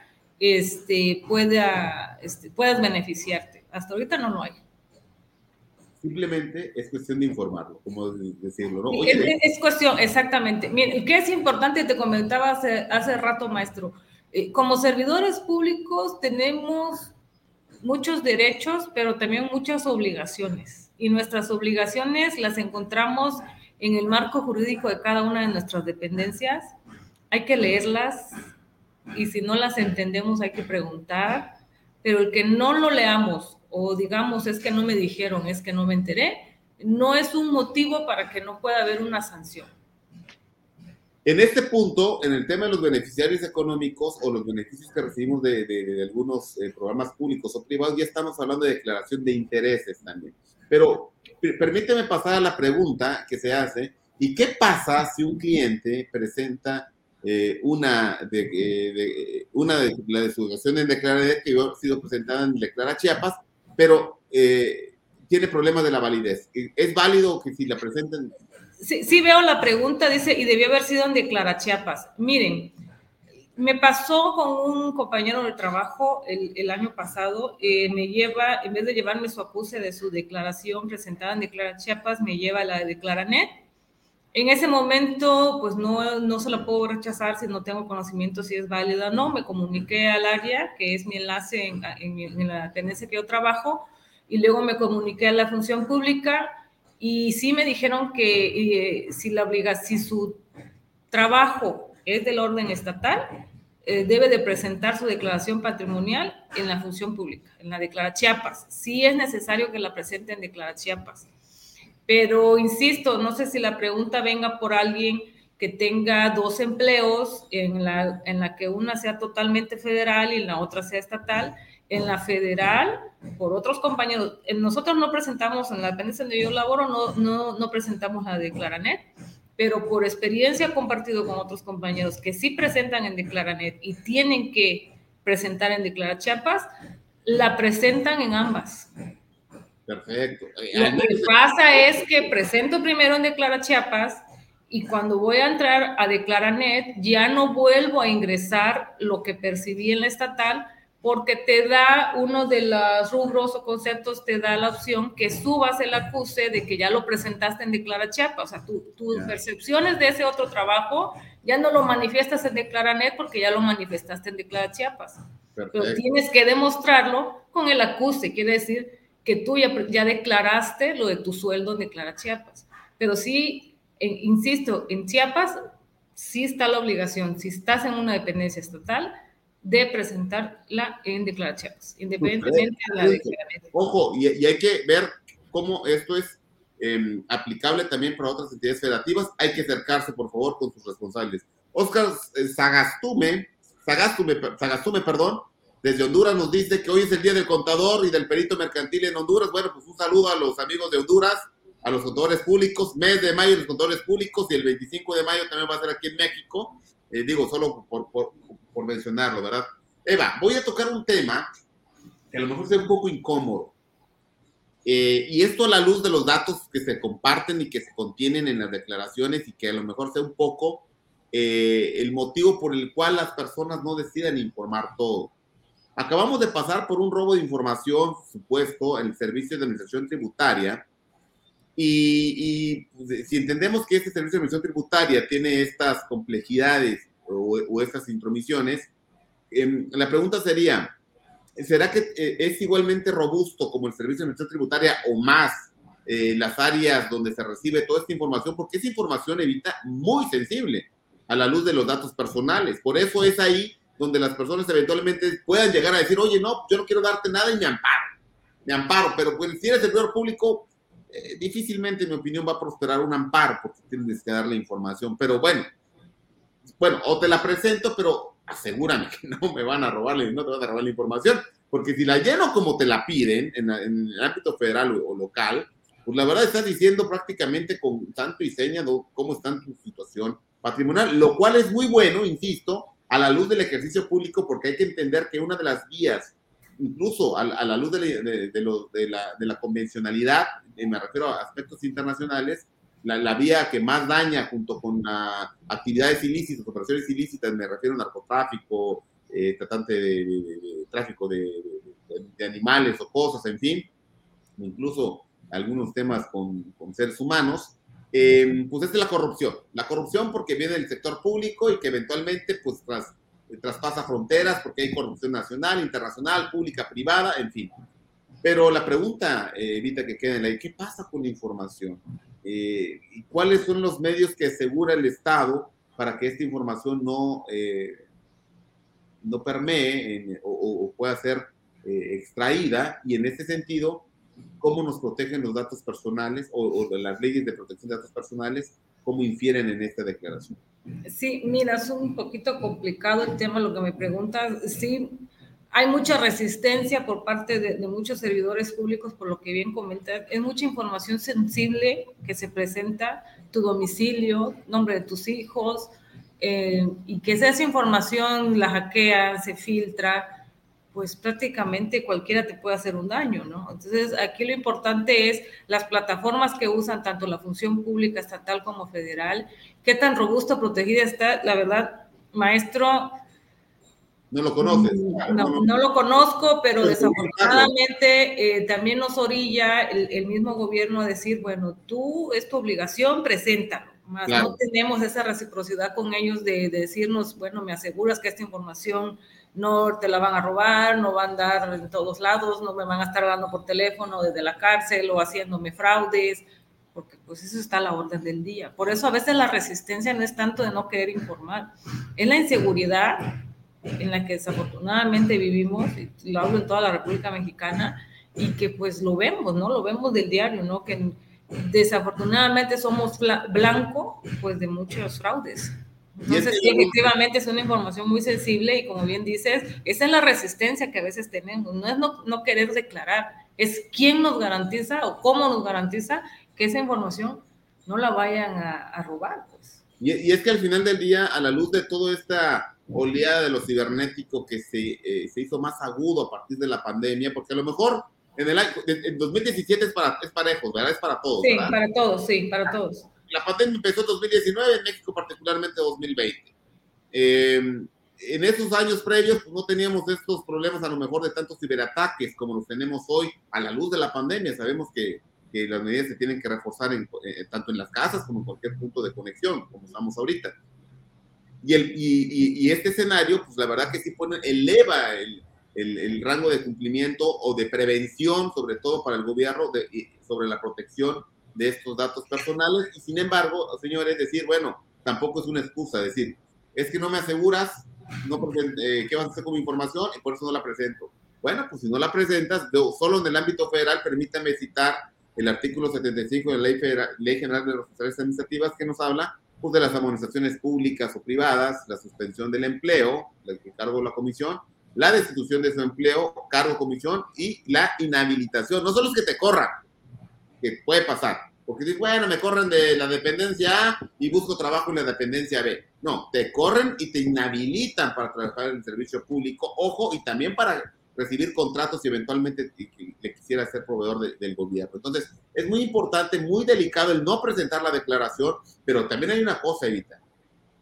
este, pueda, este, puedas beneficiarte. Hasta ahorita no lo hay. Simplemente es cuestión de informarlo, como decirlo, ¿no? es, cuestión, exactamente. Miren, ¿qué es importante? Te comentaba hace, hace rato, maestro. Eh, como servidores públicos tenemos muchos derechos, pero también muchas obligaciones y nuestras obligaciones las encontramos en el marco jurídico de cada una de nuestras dependencias. Hay que leerlas y si no las entendemos hay que preguntar, pero el que no lo leamos o digamos es que no me dijeron, es que no me enteré, no es un motivo para que no pueda haber una sanción. En este punto, en el tema de los beneficiarios económicos o los beneficios que recibimos de, algunos eh, programas públicos o privados, ya estamos hablando de declaración de intereses también. Pero permíteme pasar a la pregunta que se hace, ¿y qué pasa si un cliente presenta eh, una, de, eh, una de, la de su en Declara que ha sido presentada en Declara Chiapas, pero eh, tiene problemas de la validez? ¿Es válido que si la presenten? Sí, sí veo la pregunta, dice, y debió haber sido en Declara Chiapas. Miren, me pasó con un compañero de trabajo el, año pasado, eh, me lleva, en vez de llevarme su acuse de su declaración presentada en Declara Chiapas, me lleva la de Declaranet. En ese momento, pues no, no se la puedo rechazar si no tengo conocimiento si es válida o no. Me comuniqué al área, que es mi enlace en, en, la tendencia que yo trabajo, y luego me comuniqué a la función pública y sí me dijeron que eh, si, la obliga, si su trabajo es del orden estatal, eh, debe de presentar su declaración patrimonial en la función pública, en la Declara Chiapas. Sí es necesario que la presente en Declara Chiapas. Pero insisto, no sé si la pregunta venga por alguien que tenga dos empleos, en la, en la que una sea totalmente federal y la otra sea estatal. En la federal, por otros compañeros, nosotros no presentamos, en la dependencia donde yo laboro, no, no, no presentamos la Declaranet pero por experiencia compartido con otros compañeros que sí presentan en Declaranet y tienen que presentar en Declara Chiapas, la presentan en ambas. Perfecto. Lo que pasa es que presento primero en Declara Chiapas y cuando voy a entrar a Declaranet ya no vuelvo a ingresar lo que percibí en la estatal porque te da uno de los rubros o conceptos, te da la opción que subas el acuse de que ya lo presentaste en Declara Chiapas. O sea, tus percepciones de ese otro trabajo ya no lo manifiestas en Declaranet porque ya lo manifestaste en Declara Chiapas. Pero tienes que demostrarlo con el acuse, quiere decir que tú ya, ya declaraste lo de tu sueldo en Declara Chiapas. Pero sí, insisto, en Chiapas sí está la obligación, si estás en una dependencia estatal, de presentarla en declaraciones, independientemente de la declaración. Ojo, y, hay que ver cómo esto es em, aplicable también para otras entidades federativas. Hay que acercarse, por favor, con sus responsables. Oscar eh, Sagastume, Sagastume, Sagastume, perdón, desde Honduras nos dice que hoy es el día del contador y del perito mercantil en Honduras. Bueno, pues un saludo a los amigos de Honduras, a los contadores públicos. Mes de mayo los contadores públicos y el 25 de mayo también va a ser aquí en México. Eh, digo, solo por, mencionarlo, ¿verdad? Eva, voy a tocar un tema que a lo mejor sea un poco incómodo. Eh, y esto a la luz de los datos que se comparten y que se contienen en las declaraciones y que a lo mejor sea un poco eh, el motivo por el cual las personas no deciden informar todo. Acabamos de pasar por un robo de información supuesto en el Servicio de Administración Tributaria y, y pues, si entendemos que este Servicio de Administración Tributaria tiene estas complejidades o, estas intromisiones, em, la pregunta sería, ¿será que eh, es igualmente robusto como el Servicio de Administración Tributaria o más eh, las áreas donde se recibe toda esta información? Porque esa información evita muy sensible a la luz de los datos personales. Por eso es ahí donde las personas eventualmente puedan llegar a decir, oye, no, yo no quiero darte nada y me amparo, me amparo, pero pues si eres servidor público, eh, difícilmente, en mi opinión, va a prosperar un amparo porque tienes que darle información. Pero bueno, bueno, o te la presento, pero asegúrame que no me van a robar, no te van a robar la información, porque si la lleno como te la piden en, el ámbito federal o, local, pues la verdad estás diciendo prácticamente con tanto y seña cómo está en tu situación patrimonial, lo cual es muy bueno, insisto, a la luz del ejercicio público, porque hay que entender que una de las vías, incluso a, la luz de, la, de la convencionalidad, me refiero a aspectos internacionales, la, vía que más daña junto con actividades ilícitas, operaciones ilícitas, me refiero a narcotráfico, eh, tratante de, tráfico de, animales o cosas, en fin, incluso algunos temas con, seres humanos, em, pues es la corrupción. La corrupción porque viene del sector público y que eventualmente pues traspasa fronteras porque hay corrupción nacional, internacional, pública, privada, en fin. Pero la pregunta, eh, Evita, que queda en la ¿qué pasa con la información? Eh, y cuáles son los medios que asegura el Estado para que esta información no, eh, no permee o, pueda ser eh, extraída y en ese sentido, cómo nos protegen los datos personales o, las leyes de protección de datos personales, cómo infieren en esta declaración. Sí, mira, es un poquito complicado el tema, lo que me preguntas. Sí, hay mucha resistencia por parte de, muchos servidores públicos, por lo que bien comentas. Es mucha información sensible que se presenta, tu domicilio, nombre de tus hijos, eh, y que esa información la hackea, se filtra, pues prácticamente cualquiera te puede hacer un daño, ¿no? Entonces, aquí lo importante es las plataformas que usan tanto la función pública estatal como federal, qué tan robusta, protegida está, la verdad, maestro No lo conoces. No, lo conozco, pero desafortunadamente eh, también nos orilla el, mismo gobierno a decir, bueno, tú es tu obligación, preséntalo. Más no tenemos esa reciprocidad con ellos de, decirnos, bueno, me aseguras que esta información no te la van a robar, no van a andar en todos lados, no me van a estar dando por teléfono desde la cárcel o haciéndome fraudes, porque pues eso está a la orden del día. Por eso a veces la resistencia no es tanto de no querer informar, es la inseguridad en la que desafortunadamente vivimos, y lo hablo en toda la República Mexicana, y que pues lo vemos, ¿no? Lo vemos del diario, ¿no? Que desafortunadamente somos blanco pues de muchos fraudes. Entonces, sí, efectivamente es una información muy sensible y como bien dices, esa es la resistencia que a veces tenemos, no es no, no querer declarar, es quién nos garantiza o cómo nos garantiza que esa información no la vayan a, robar. Pues. Y, y, es que al final del día, a la luz de toda esta oleada de lo cibernético que se, eh, se hizo más agudo a partir de la pandemia, porque a lo mejor en el en 2017 es, para, es parejo, ¿verdad? Es para todos. Sí, para todos, sí, para todos. La pandemia empezó en 2019, en México particularmente 2020. Em, en esos años previos pues, no teníamos estos problemas a lo mejor de tantos ciberataques como los tenemos hoy a la luz de la pandemia. Sabemos que, que las medidas se tienen que reforzar en, eh, tanto en las casas como en cualquier punto de conexión, como estamos ahorita. Y, el, y, y, este escenario, pues la verdad que sí pone, eleva el, el, el, rango de cumplimiento o de prevención, sobre todo para el gobierno, de, sobre la protección de estos datos personales. Y sin embargo, señores, decir, bueno, tampoco es una excusa decir, es que no me aseguras no, eh, qué vas a hacer con información y por eso no la presento. Bueno, pues si no la presentas, solo en el ámbito federal, permítame citar el artículo 75 de la Ley, federal, General de Responsabilidades Administrativas que nos habla pues, de las amonestaciones públicas o privadas, la suspensión del empleo, el cargo de la comisión, la destitución de su empleo, cargo, comisión y la inhabilitación. No solo es que te corran, que puede pasar, porque dices, bueno, me corren de la dependencia A y busco trabajo en la dependencia B. No, te corren y te inhabilitan para trabajar en el servicio público, ojo, y también para recibir contratos y eventualmente le quisiera ser proveedor del gobierno. Entonces, es muy importante, muy delicado el no presentar la declaración, pero también hay una cosa, Evita.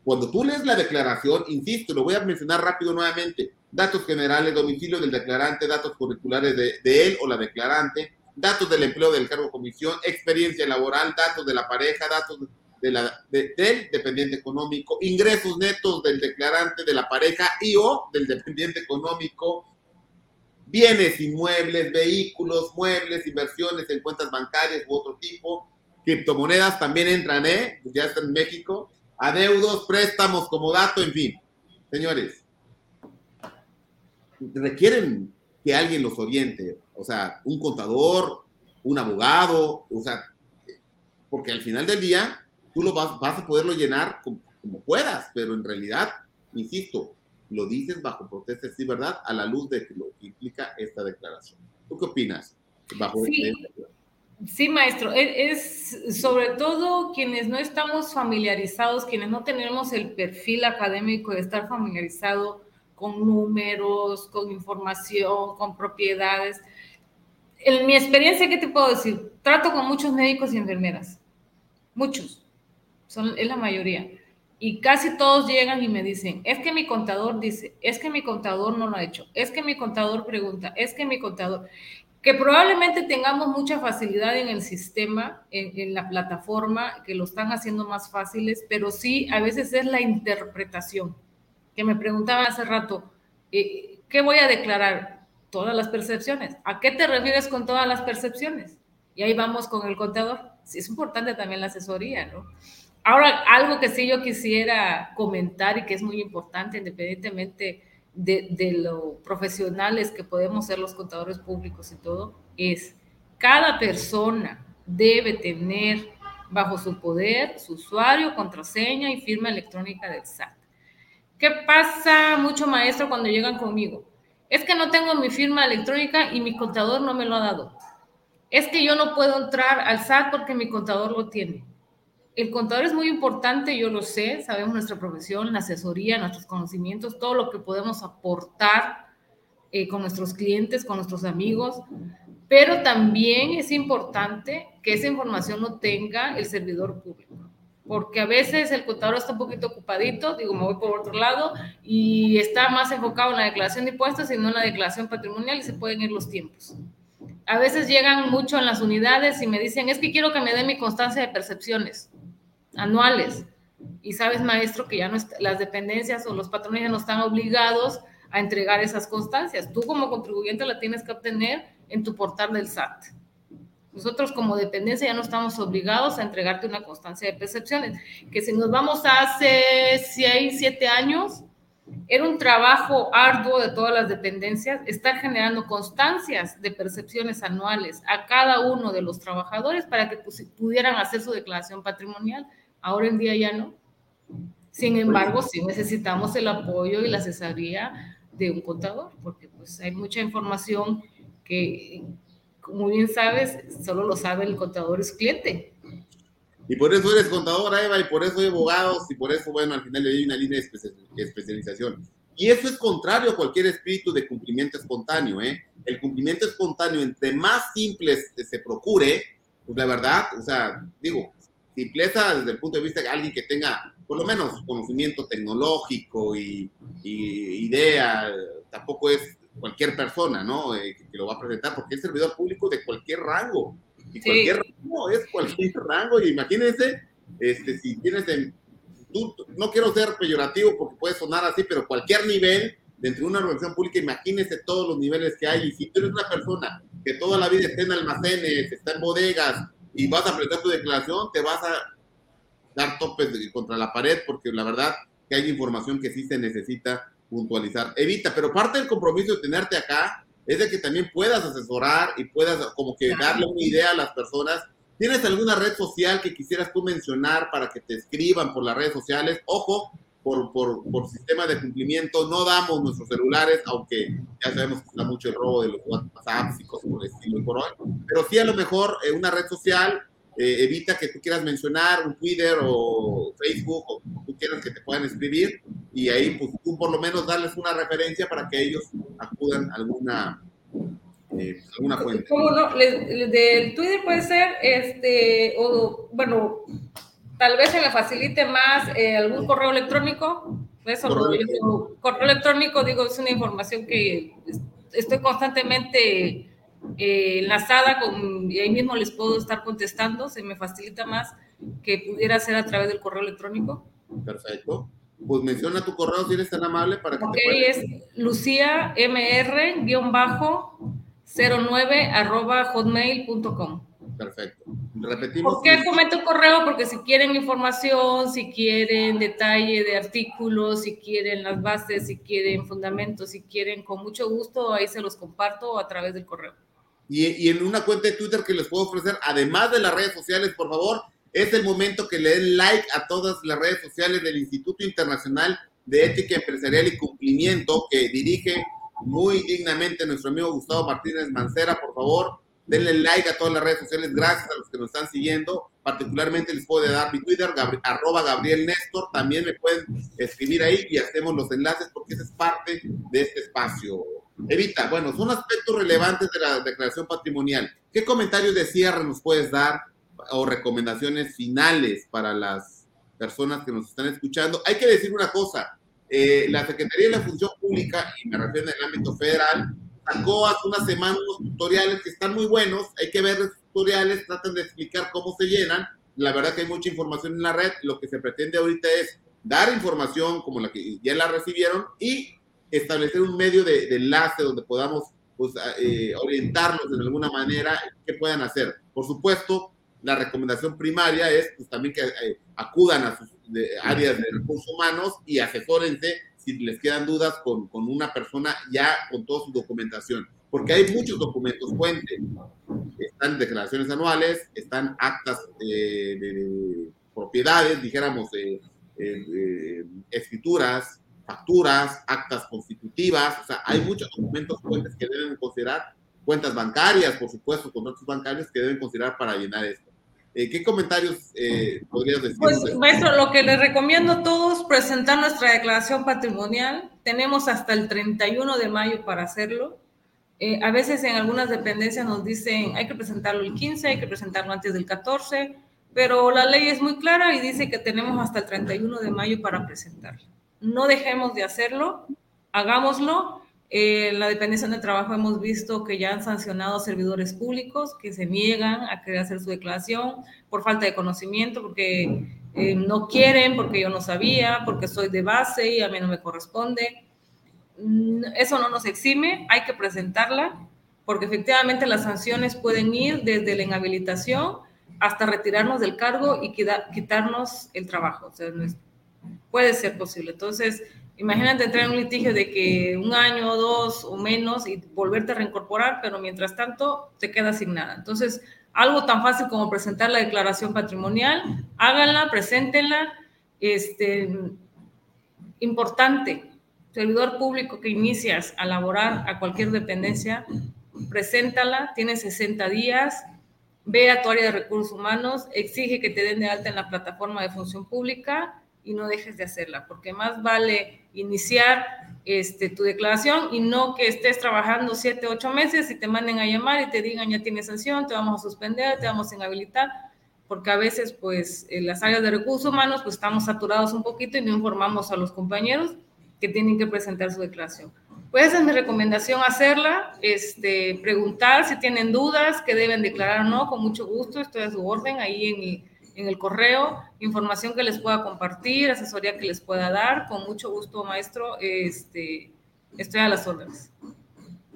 Cuando tú lees la declaración, insisto, lo voy a mencionar rápido nuevamente, datos generales, domicilio del declarante, datos curriculares de, de él o la declarante, datos del empleo del cargo comisión, experiencia laboral, datos de la pareja, datos del dependiente económico, ingresos netos del declarante, de la pareja y o del dependiente económico, bienes inmuebles, vehículos, muebles, inversiones en cuentas bancarias u otro tipo, criptomonedas también entran, ¿eh? Ya está en México, adeudos, préstamos como dato, en fin. Señores, requieren que alguien los oriente, o sea, un contador, un abogado, o sea, porque al final del día tú lo vas, vas a poderlo llenar como, como puedas, pero en realidad, insisto, lo dices bajo protesta, sí, ¿verdad? A la luz de lo que implica esta declaración. ¿Tú qué opinas? Bajo sí. Sí, maestro, e, es, sobre todo quienes no estamos familiarizados, quienes no tenemos el perfil académico de estar familiarizado con números, con información, con propiedades. En mi experiencia, ¿qué te puedo decir? Trato con muchos médicos y enfermeras, muchos, son, es la mayoría. Y casi todos llegan y me dicen, es que mi contador dice, es que mi contador no lo ha hecho, es que mi contador pregunta, es que mi contador, que probablemente tengamos mucha facilidad en el sistema, en, la plataforma, que lo están haciendo más fáciles, pero sí, a veces es la interpretación, que me preguntaba hace rato, eh, ¿qué voy a declarar? Todas las percepciones. ¿A qué te refieres con todas las percepciones? Y ahí vamos con el contador. Sí, es importante también la asesoría, ¿no? Ahora, algo que sí yo quisiera comentar y que es muy importante, independientemente de, lo profesionales que podemos ser los contadores públicos y todo, es cada persona debe tener bajo su poder su usuario, contraseña y firma electrónica del SAT. ¿Qué pasa mucho, maestro, cuando llegan conmigo? Es que no tengo mi firma electrónica y mi contador no me lo ha dado. Es que yo no puedo entrar al SAT porque mi contador lo tiene el contador es muy importante, yo lo sé, sabemos nuestra profesión, la asesoría, nuestros conocimientos, todo lo que podemos aportar eh, con nuestros clientes, con nuestros amigos, pero también es importante que esa información lo tenga el servidor público. Porque a veces el contador está un poquito ocupadito, digo, me voy por otro lado, y está más enfocado en la declaración de impuestos y no en la declaración patrimonial y se pueden ir los tiempos. A veces llegan mucho en las unidades y me dicen, es que quiero que me den mi constancia de percepciones anuales. Y sabes, maestro, que ya no las dependencias o los patrones ya no están obligados a entregar esas constancias. Tú como contribuyente la tienes que obtener en tu portal del SAT. Nosotros como dependencia ya no estamos obligados a entregarte una constancia de percepciones, que si nos vamos hace 6, 7 años, era un trabajo arduo de todas las dependencias estar generando constancias de percepciones anuales a cada uno de los trabajadores para que pudieran hacer su declaración patrimonial. Ahora en día ya no. Sin embargo, sí necesitamos el apoyo y la asesoría de un contador, porque pues hay mucha información que, como bien sabes, solo lo sabe el contador es cliente. Y por eso eres contadora, Eva, y por eso hay abogados, y por eso, bueno, al final le di una línea de especialización. Y eso es contrario a cualquier espíritu de cumplimiento espontáneo, ¿eh? El cumplimiento espontáneo, entre más simple se procure, pues la verdad, o sea, digo, simpleza desde el punto de vista de alguien que tenga por lo menos conocimiento tecnológico y, y idea, tampoco es cualquier persona, ¿no? Eh, que, lo va a presentar, porque es servidor público de cualquier rango. Y cualquier rango es cualquier rango. Y imagínense, este, si tienes, tú, no quiero ser peyorativo porque puede sonar así, pero cualquier nivel dentro de una organización pública, imagínense todos los niveles que hay. Y si tú eres una persona que toda la vida está en almacenes, está en bodegas y vas a presentar tu declaración, te vas a dar topes contra la pared porque la verdad que hay información que sí se necesita puntualizar. Evita, pero parte del compromiso de tenerte acá es de que también puedas asesorar y puedas como que darle una idea a las personas. ¿Tienes alguna red social que quisieras tú mencionar para que te escriban por las redes sociales? Ojo, por, por, por sistema de cumplimiento, no damos nuestros celulares, aunque ya sabemos que está mucho el robo de los WhatsApp y cosas por el estilo por hoy. Pero sí a lo mejor eh, una red social eh, evita que tú quieras mencionar un Twitter o Facebook o quieras que te puedan escribir y ahí pues tú por lo menos darles una referencia para que ellos acudan a alguna, eh, alguna fuente. ¿Cómo no? Del Twitter puede ser, este, o bueno, tal vez se me facilite más eh, algún correo electrónico. Eso, correo, correo electrónico, digo, es una información que estoy constantemente eh, enlazada con, y ahí mismo les puedo estar contestando, se me facilita más que pudiera ser a través del correo electrónico. Perfecto. Pues menciona tu correo si eres tan amable para que te es Lucía MR-09 arroba hotmail.com. Perfecto. Repetimos. ¿Por qué comento el correo? Porque si quieren información, si quieren detalle de artículos, si quieren las bases, si quieren fundamentos, si quieren, con mucho gusto, ahí se los comparto a través del correo. Y, en una cuenta de Twitter que les puedo ofrecer, además de las redes sociales, por favor, es el momento que le den like a todas las redes sociales del Instituto Internacional de Ética Empresarial y Cumplimiento, que dirige muy dignamente nuestro amigo Gustavo Martínez Mancera. Por favor, denle like a todas las redes sociales. Gracias a los que nos están siguiendo. Particularmente les puedo dar mi Twitter, arroba Gabriel Néstor. También me pueden escribir ahí y hacemos los enlaces porque esa es parte de este espacio. Evita, bueno, son aspectos relevantes de la declaración patrimonial. ¿Qué comentarios de cierre nos puedes dar o recomendaciones finales para las personas que nos están escuchando? Hay que decir una cosa, eh, la Secretaría de la Función Pública, y me refiero en el ámbito federal, sacó hace una semana unos tutoriales que están muy buenos, hay que ver los tutoriales, tratan de explicar cómo se llenan, la verdad que hay mucha información en la red, lo que se pretende ahorita es dar información como la que ya la recibieron y establecer un medio de, enlace donde podamos pues, eh, orientarlos de alguna manera qué puedan hacer. Por supuesto, la recomendación primaria es pues, también que eh, acudan a sus áreas de recursos humanos y asesórense si les quedan dudas con, con, una persona ya con toda su documentación, porque hay muchos documentos fuentes. Están declaraciones anuales, están actas de, propiedades, dijéramos, escrituras, facturas, actas constitutivas, o sea, hay muchos documentos fuentes que deben considerar, cuentas bancarias, por supuesto, contratos bancarios que deben considerar para llenar esto. Eh, ¿Qué comentarios eh, podrías decir? Pues, maestro, lo que les recomiendo a todos, presentar nuestra declaración patrimonial. Tenemos hasta el 31 de mayo para hacerlo. Eh, a veces en algunas dependencias nos dicen, hay que presentarlo el 15, hay que presentarlo antes del 14. pero la ley es muy clara y dice que tenemos hasta el 31 de mayo para presentarla. No dejemos de hacerlo, hagámoslo. En la dependencia del trabajo hemos visto que ya han sancionado servidores públicos que se niegan a querer hacer su declaración por falta de conocimiento, porque eh, no quieren, porque yo no sabía, porque soy de base y a mí no me corresponde. Mm, eso no nos exime, hay que presentarla, porque efectivamente las sanciones pueden ir desde la inhabilitación hasta retirarnos del cargo y quitarnos el trabajo. O sea, puede ser posible. Entonces, imagínate entrar en un litigio de que un año, o dos o menos y volverte a reincorporar, pero mientras tanto te quedas sin nada. Entonces, algo tan fácil como presentar la declaración patrimonial, háganla, preséntenla. Este, importante, servidor público que inicias a laborar a cualquier dependencia, preséntala, tiene 60 días, ve a tu área de recursos humanos, exige que te den de alta en la plataforma de función pública y no dejes de hacerla, porque más vale iniciar este, tu declaración y no que estés trabajando siete, ocho meses y te manden a llamar y te digan ya tienes sanción, te vamos a suspender, te vamos a inhabilitar, porque a veces pues en las áreas de recursos humanos pues estamos saturados un poquito y no informamos a los compañeros que tienen que presentar su declaración. Pues esa es mi recomendación, hacerla, este, preguntar si tienen dudas, que deben declarar o no, con mucho gusto, estoy a su orden ahí en mi en el correo, información que les pueda compartir, asesoría que les pueda dar. Con mucho gusto, maestro, este, estoy a las órdenes.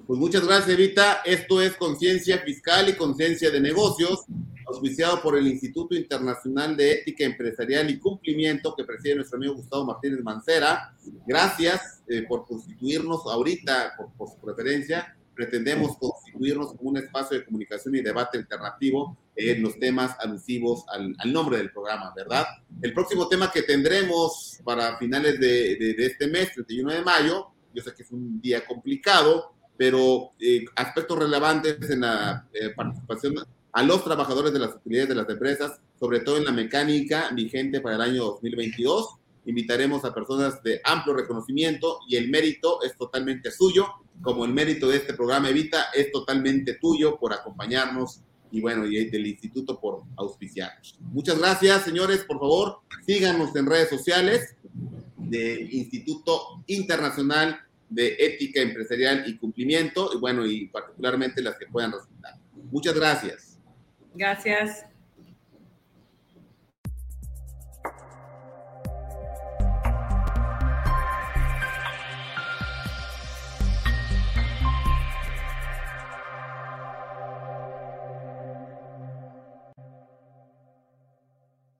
Pues muchas gracias, Evita. Esto es Conciencia Fiscal y Conciencia de Negocios, auspiciado por el Instituto Internacional de Ética Empresarial y Cumplimiento que preside nuestro amigo Gustavo Martínez Mancera. Gracias eh, por constituirnos ahorita, por, por su preferencia, pretendemos constituirnos como un espacio de comunicación y debate alternativo en los temas alusivos al, nombre del programa, ¿verdad? El próximo tema que tendremos para finales de, este mes, 31 de mayo, yo sé que es un día complicado, pero eh, aspectos relevantes en la eh, participación a los trabajadores de las utilidades de las empresas, sobre todo en la mecánica vigente para el año 2022. Invitaremos a personas de amplio reconocimiento y el mérito es totalmente suyo como el mérito de este programa Evita es totalmente tuyo por acompañarnos y bueno, y del instituto por auspiciarnos. Muchas gracias, señores. Por favor, síganos en redes sociales del Instituto Internacional de Ética Empresarial y Cumplimiento, y bueno, y particularmente las que puedan resultar. Muchas gracias. Gracias.